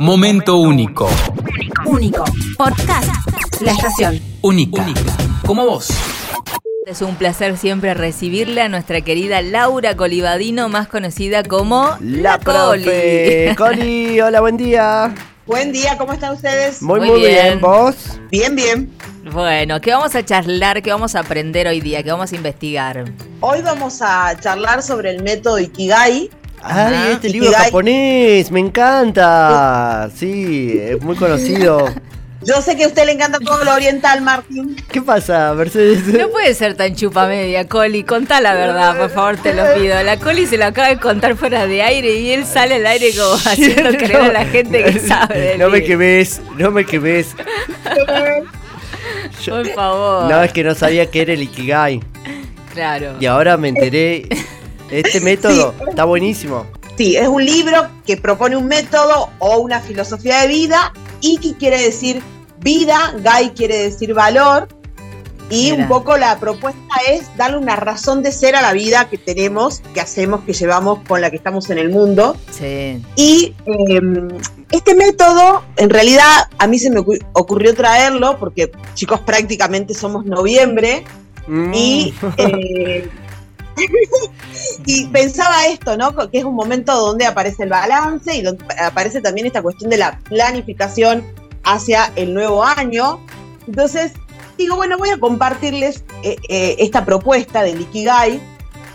Momento único. Único. Podcast. La estación. Única. Como vos. Es un placer siempre recibirle a nuestra querida Laura Colibadino, más conocida como La Coli. profe. Coli, hola, buen día. Buen día, ¿cómo están ustedes? Muy, Muy muy, bien. bien. ¿Vos? Bien, bien. Bueno, ¿qué vamos a charlar? ¿Qué vamos a aprender hoy día? ¿Qué vamos a investigar? Hoy vamos a charlar sobre el método Ikigai. Ajá. Ay, este libro Ikigai. japonés, me encanta. Sí, es muy conocido. Yo sé que a usted le encanta todo lo oriental, Martín. ¿Qué pasa, Mercedes? No puede ser tan chupa media, Coli. Contá la verdad, por favor, te lo pido. La Coli se lo acaba de contar fuera de aire y él sale al aire como haciendo creer a la gente que sabe. No me quemes, no me quemes. Yo- Por favor. No, es que no sabía que era el Ikigai. Claro. Y ahora me enteré. Este método está buenísimo. Sí, es un libro que propone un método o una filosofía de vida. Iki quiere decir vida, Gai quiere decir valor. Y Mira. un poco la propuesta es darle una razón de ser a la vida que tenemos, que hacemos, que llevamos, con la que estamos en el mundo. Sí. Y eh, este método, en realidad, a mí se me ocu- ocurrió traerlo porque, chicos, prácticamente somos noviembre Mm. y, eh, y pensaba esto, ¿no? Que es un momento donde aparece el balance y donde aparece también esta cuestión de la planificación hacia el nuevo año. Entonces, digo, bueno, voy a compartirles eh, eh, esta propuesta del Ikigai,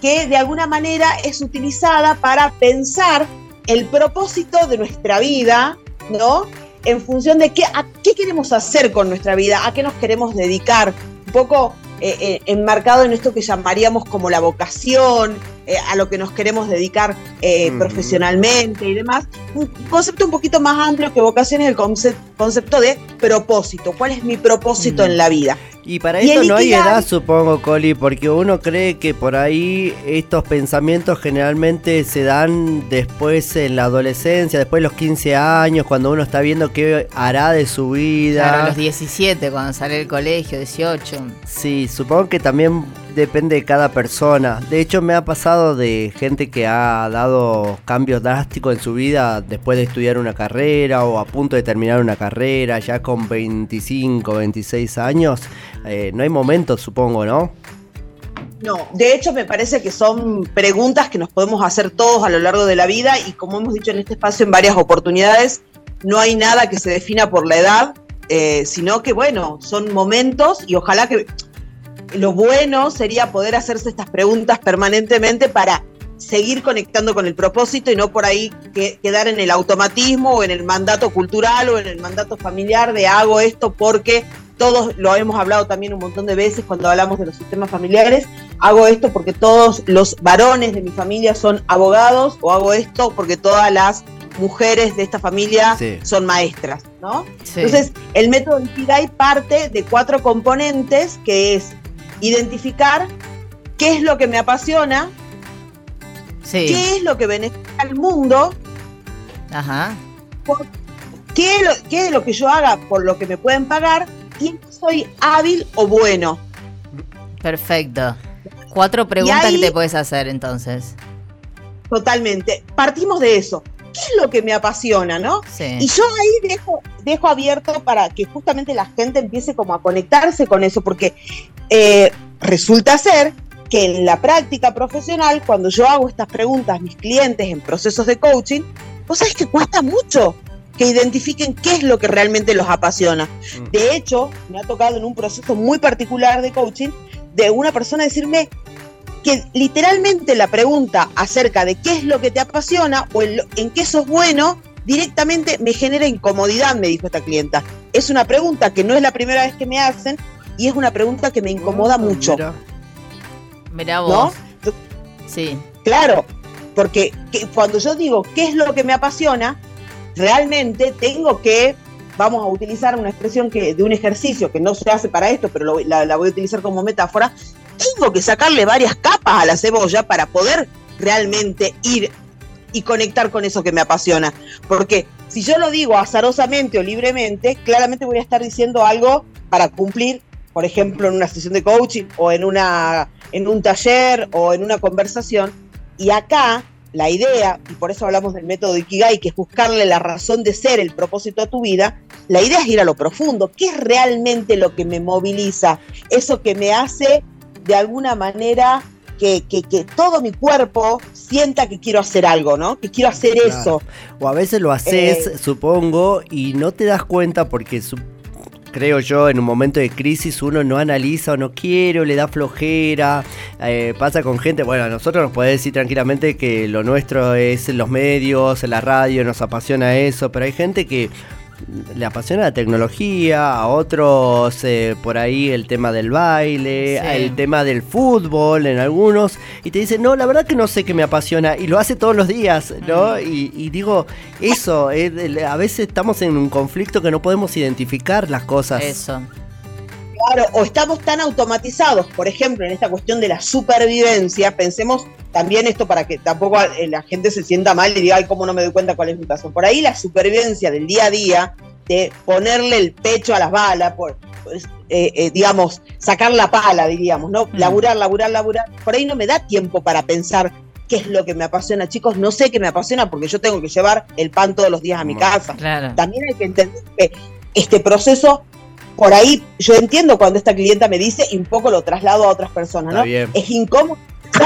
que de alguna manera es utilizada para pensar el propósito de nuestra vida, ¿no? En función de qué, qué queremos hacer con nuestra vida, a qué nos queremos dedicar, un poco eh, eh, enmarcado en esto que llamaríamos como la vocación, eh, a lo que nos queremos dedicar eh, profesionalmente y demás. Un concepto un poquito más amplio que vocación es el conce- concepto de propósito. ¿Cuál es mi propósito Mm. en la vida? Y para Y esto el no hay edad, supongo, Coli, porque uno cree que por ahí estos pensamientos generalmente se dan después en la adolescencia, después de los 15 años, cuando uno está viendo qué hará de su vida. Claro, a los 17, cuando sale del colegio, 18. Sí, supongo que también depende de cada persona. De hecho, me ha pasado de gente que ha dado cambios drásticos en su vida después de estudiar una carrera o a punto de terminar una carrera, ya con 25, 26 años. Eh, no hay momento, supongo, ¿no? No, de hecho me parece que son preguntas que nos podemos hacer todos a lo largo de la vida y como hemos dicho en este espacio en varias oportunidades, no hay nada que se defina por la edad, eh, sino que bueno, son momentos y ojalá que lo bueno sería poder hacerse estas preguntas permanentemente para seguir conectando con el propósito y no por ahí que- quedar en el automatismo o en el mandato cultural o en el mandato familiar de hago esto porque todos lo hemos hablado también un montón de veces cuando hablamos de los sistemas familiares, hago esto porque todos los varones de mi familia son abogados o hago esto porque todas las mujeres de esta familia Sí. son maestras, ¿no? Sí. Entonces, el método Ikigai parte de cuatro componentes, que es identificar qué es lo que me apasiona, sí. qué es lo que beneficia al mundo, Ajá. qué es, lo, qué es lo que yo haga por lo que me pueden pagar y soy hábil o bueno. Perfecto. Cuatro preguntas ahí- que te puedes hacer entonces. Totalmente. Partimos de eso. ¿Qué es lo que me apasiona, no? Y Sí. yo ahí dejo, dejo abierto para que justamente la gente empiece como a conectarse con eso, porque eh, resulta ser que en la práctica profesional, cuando yo hago estas preguntas a mis clientes en procesos de coaching, vos sabés que cuesta mucho que identifiquen qué es lo que realmente los apasiona. De hecho, me ha tocado en un proceso muy particular de coaching de una persona decirme que literalmente la pregunta acerca de qué es lo que te apasiona o en, lo- en qué sos bueno directamente me genera incomodidad, me dijo esta clienta. Es una pregunta que no es la primera vez que me hacen y es una pregunta que me incomoda Mm, mucho, mira. Mirá ¿no? vos. Sí. Claro, porque que- cuando yo digo qué es lo que me apasiona, realmente tengo que, vamos a utilizar una expresión que de un ejercicio que no se hace para esto, pero lo- la, la voy a utilizar como metáfora, tengo que sacarle varias capas a la cebolla para poder realmente ir y conectar con eso que me apasiona. Porque si yo lo digo azarosamente o libremente, claramente voy a estar diciendo algo para cumplir, por ejemplo, en una sesión de coaching o en, una, en un taller o en una conversación. Y acá la idea, y por eso hablamos del método Ikigai, que es buscarle la razón de ser, el propósito a tu vida, la idea es ir a lo profundo. ¿Qué es realmente lo que me moviliza? Eso que me hace de alguna manera que, que, que todo mi cuerpo sienta que quiero hacer algo, ¿no? Que quiero hacer Claro. eso. O a veces lo haces, Eh. supongo, y no te das cuenta porque creo yo en un momento de crisis uno no analiza o no quiere o le da flojera. eh, pasa con gente, bueno, a nosotros nos puede decir tranquilamente que lo nuestro es los medios, la radio, nos apasiona eso, pero hay gente que le apasiona la tecnología, a otros eh, por ahí el tema del baile, Sí. el tema del fútbol en algunos, y te dicen, no, la verdad que no sé qué me apasiona, y lo hace todos los días, ¿no? Y, y digo, eso, es el- a veces estamos en un conflicto que no podemos identificar las cosas. Eso. Claro, o estamos tan automatizados, por ejemplo, en esta cuestión de la supervivencia, pensemos también esto para que tampoco eh, la gente se sienta mal y diga, ay, cómo no me doy cuenta cuál es mi caso. Por ahí la supervivencia del día a día, de ponerle el pecho a las balas, por, pues, eh, eh, digamos, sacar la pala, diríamos, ¿no? Mm. Laburar, laburar, laburar. Por ahí no me da tiempo para pensar qué es lo que me apasiona. Chicos, no sé qué me apasiona porque yo tengo que llevar el pan todos los días a mi Bueno. casa Claro. también hay que entender que este proceso, por ahí, yo entiendo cuando esta clienta me dice y un poco lo traslado a otras personas, ¿no? bien. Es incómodo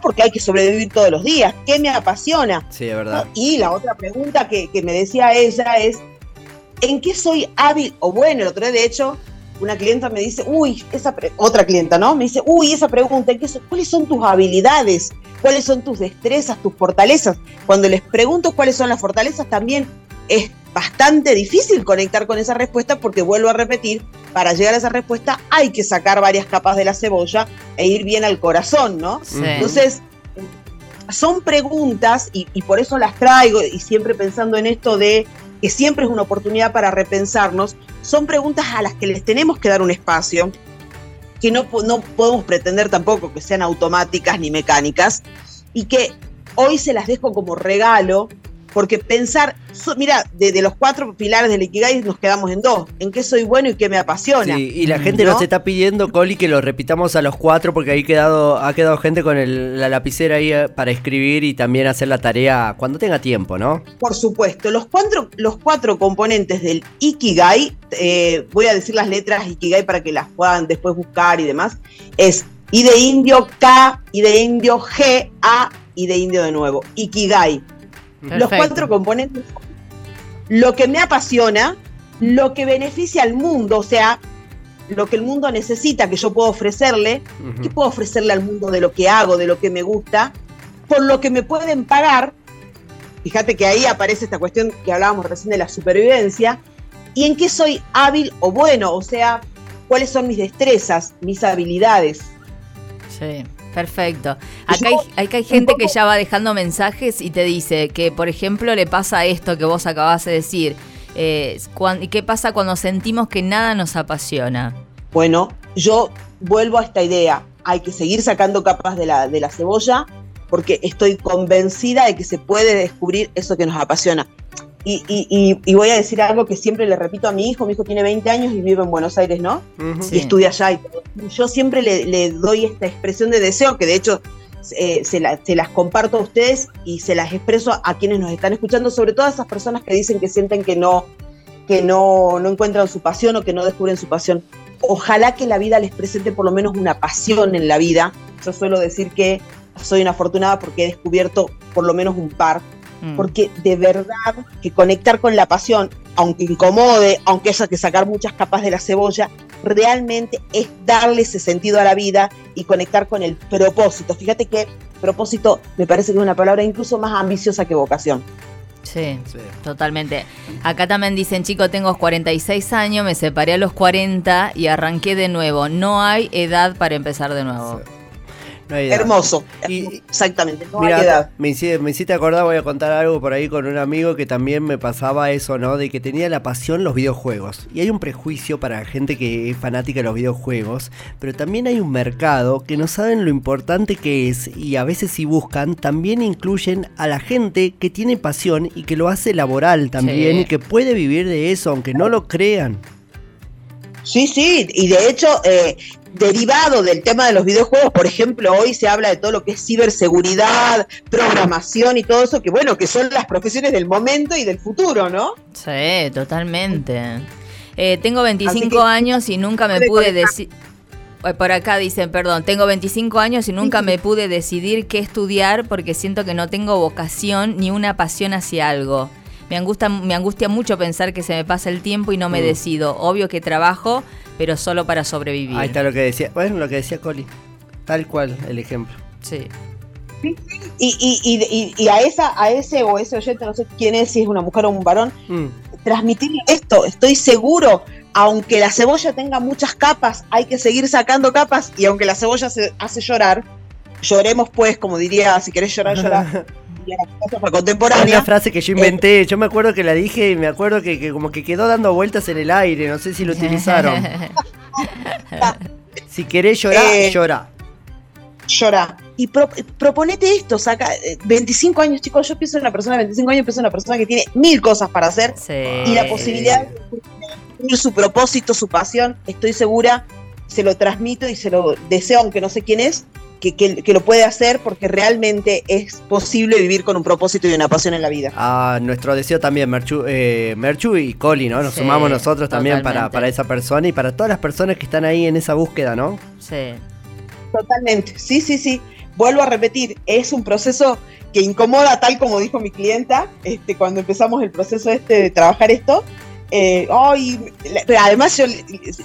porque hay que sobrevivir todos los días. ¿Qué me apasiona? Sí, es verdad. ¿No? Y la otra pregunta que, que me decía ella es, ¿en qué soy hábil o bueno? El otro día, de hecho, una clienta me dice, uy, esa otra clienta, ¿no? Me dice, uy, esa pregunta, ¿en qué so- ¿cuáles son tus habilidades? ¿Cuáles son tus destrezas, tus fortalezas? Cuando les pregunto cuáles son las fortalezas, también es bastante difícil conectar con esa respuesta porque vuelvo a repetir, para llegar a esa respuesta hay que sacar varias capas de la cebolla e ir bien al corazón, ¿no? Sí. Entonces, son preguntas y, y por eso las traigo y siempre pensando en esto de que siempre es una oportunidad para repensarnos, son preguntas a las que les tenemos que dar un espacio, que no, no podemos pretender tampoco que sean automáticas ni mecánicas y que hoy se las dejo como regalo. Porque pensar, so- mira, de, de los cuatro pilares del Ikigai nos quedamos en dos, en qué soy bueno y qué me apasiona. Sí, y la gente ¿no? nos está pidiendo, Coli, que lo repitamos a los cuatro porque ahí quedado, ha quedado gente con el- la lapicera ahí eh, para escribir y también hacer la tarea cuando tenga tiempo, ¿no? Por supuesto, los cuatro, los cuatro componentes del Ikigai, eh, voy a decir las letras Ikigai para que las puedan después buscar y demás, es I de indio, K, I de indio, G, A, y de indio de nuevo, Ikigai. Los cuatro componentes lo que me apasiona, lo que beneficia al mundo, o sea, lo que el mundo necesita que yo puedo ofrecerle, Ujú. ¿Qué puedo ofrecerle al mundo de lo que hago, de lo que me gusta? Por lo que me pueden pagar. Fíjate que ahí aparece esta cuestión que hablábamos recién de la supervivencia. ¿Y en qué soy hábil o bueno? O sea, ¿cuáles son mis destrezas, mis habilidades? Sí, perfecto. Acá hay, acá hay gente que ya va dejando mensajes y te dice que, por ejemplo, le pasa esto que vos acabas de decir. Eh, cuan- ¿y ¿Qué pasa cuando sentimos que nada nos apasiona? Bueno, yo vuelvo a esta idea. Hay que seguir sacando capas de la, de la cebolla porque estoy convencida de que se puede descubrir eso que nos apasiona. Y, y- y- y voy a decir algo que siempre le repito a mi hijo. Mi hijo tiene 20 años y vive en Buenos Aires, ¿no? Ujú. Sí. y estudia allá. Y todo. Yo siempre le, le doy esta expresión de deseo, que de hecho eh, se, la- se las comparto a ustedes y se las expreso a quienes nos están escuchando, sobre todo a esas personas que dicen que sienten que no, que no, no encuentran su pasión o que no descubren su pasión. Ojalá que la vida les presente por lo menos una pasión en la vida. Yo suelo decir que soy una afortunada porque he descubierto por lo menos un par Mm. porque de verdad que conectar con la pasión, aunque incomode, aunque haya que sacar muchas capas de la cebolla, realmente es darle ese sentido a la vida y conectar con el propósito. Fíjate que propósito me parece que es una palabra incluso más ambiciosa que vocación. Sí, Sí. totalmente. Acá también dicen, chico, tengo 46 años, me separé a los 40 y arranqué de nuevo. No hay edad para empezar de nuevo. Sí. No hay edad. Hermoso. Y- Exactamente. No Mira, hay edad. me hiciste, me hiciste acordar, voy a contar algo por ahí con un amigo que también me pasaba eso, ¿no? De que tenía la pasión los videojuegos. Y hay un prejuicio para la gente que es fanática de los videojuegos, pero también hay un mercado que no saben lo importante que es y a veces si buscan, también incluyen a la gente que tiene pasión y que lo hace laboral también Sí. y que puede vivir de eso, aunque no lo crean. Sí, sí, y de hecho, eh, derivado del tema de los videojuegos, por ejemplo, hoy se habla de todo lo que es ciberseguridad, programación y todo eso, que bueno, que son las profesiones del momento y del futuro, ¿no? Sí, totalmente. Eh, tengo 25 que- años y nunca me pude decir... Por acá dicen, perdón, tengo 25 años y nunca me pude decidir qué estudiar porque siento que no tengo vocación ni una pasión hacia algo. Me angustia, me angustia mucho pensar que se me pasa el tiempo y no me Mm. decido. Obvio que trabajo, pero solo para sobrevivir. Ahí está lo que decía, bueno, lo que decía Coli. Tal cual el ejemplo. Sí. Y, y, y, a esa, a ese o ese oyente, no sé quién es, si es una mujer o un varón, Mm. transmitirle esto, estoy seguro, aunque la cebolla tenga muchas capas, hay que seguir sacando capas, y aunque la cebolla se hace llorar, lloremos pues, como diría, si querés llorar, llorar. La Es una contemporánea. frase que yo inventé, yo me acuerdo que la dije y me acuerdo que, que como que quedó dando vueltas en el aire, no sé si lo utilizaron. Si querés llorar, Eh, llora. llora. Y pro- proponete esto, saca eh, 25 años, chicos, yo pienso en una persona de 25 años, pienso en una persona que tiene mil cosas para hacer Sí. y la posibilidad de cumplir su propósito, su pasión, estoy segura, se lo transmito y se lo deseo, aunque no sé quién es, que, que- que lo puede hacer porque realmente es posible vivir con un propósito y una pasión en la vida. A nuestro deseo también, Merchu, eh, Merchu y Coli, ¿no? Nos Sí, sumamos nosotros también para, para esa persona y para todas las personas que están ahí en esa búsqueda, ¿no? Sí. Totalmente, sí, sí, sí. Vuelvo a repetir, es un proceso que incomoda, tal como dijo mi clienta, este, cuando empezamos el proceso este de trabajar esto. Eh, ay, la- pero además, yo,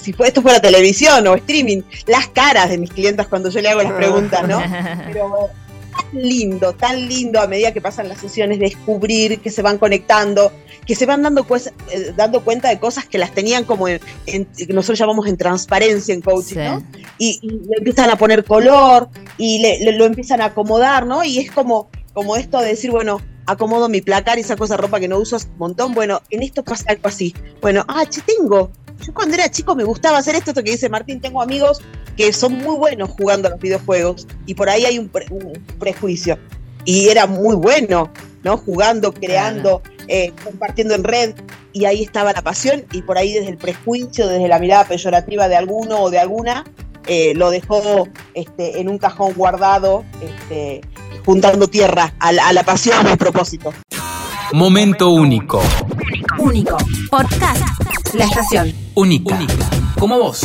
si fue, esto fuera televisión o streaming, las caras de mis clientas cuando yo le hago las preguntas, ¿no? Pero tan lindo, tan lindo a medida que pasan las sesiones, descubrir que se van conectando, que se van dando, eh, dando cuenta de cosas que las tenían como en, en- que nosotros llamamos en transparencia en coaching, Sí. ¿no? y, y le empiezan a poner color y le, le- lo empiezan a acomodar, ¿no? Y es como, como esto de decir, bueno, acomodo mi placar y saco esa ropa que no uso un montón. Bueno, en esto pasa algo así. Bueno, ah, che, tengo. Yo cuando era chico me gustaba hacer esto, esto que dice Martín, tengo amigos que son muy buenos jugando a los videojuegos y por ahí hay un, pre- un prejuicio. Y era muy bueno, ¿no? Jugando, creando, eh, compartiendo en red. Y ahí estaba la pasión y por ahí desde el prejuicio, desde la mirada peyorativa de alguno o de alguna, eh, lo dejó este, en un cajón guardado, este, juntando tierra a la, a la pasión, al propósito. Momento único. Único. Podcast. La estación. Única. Como vos.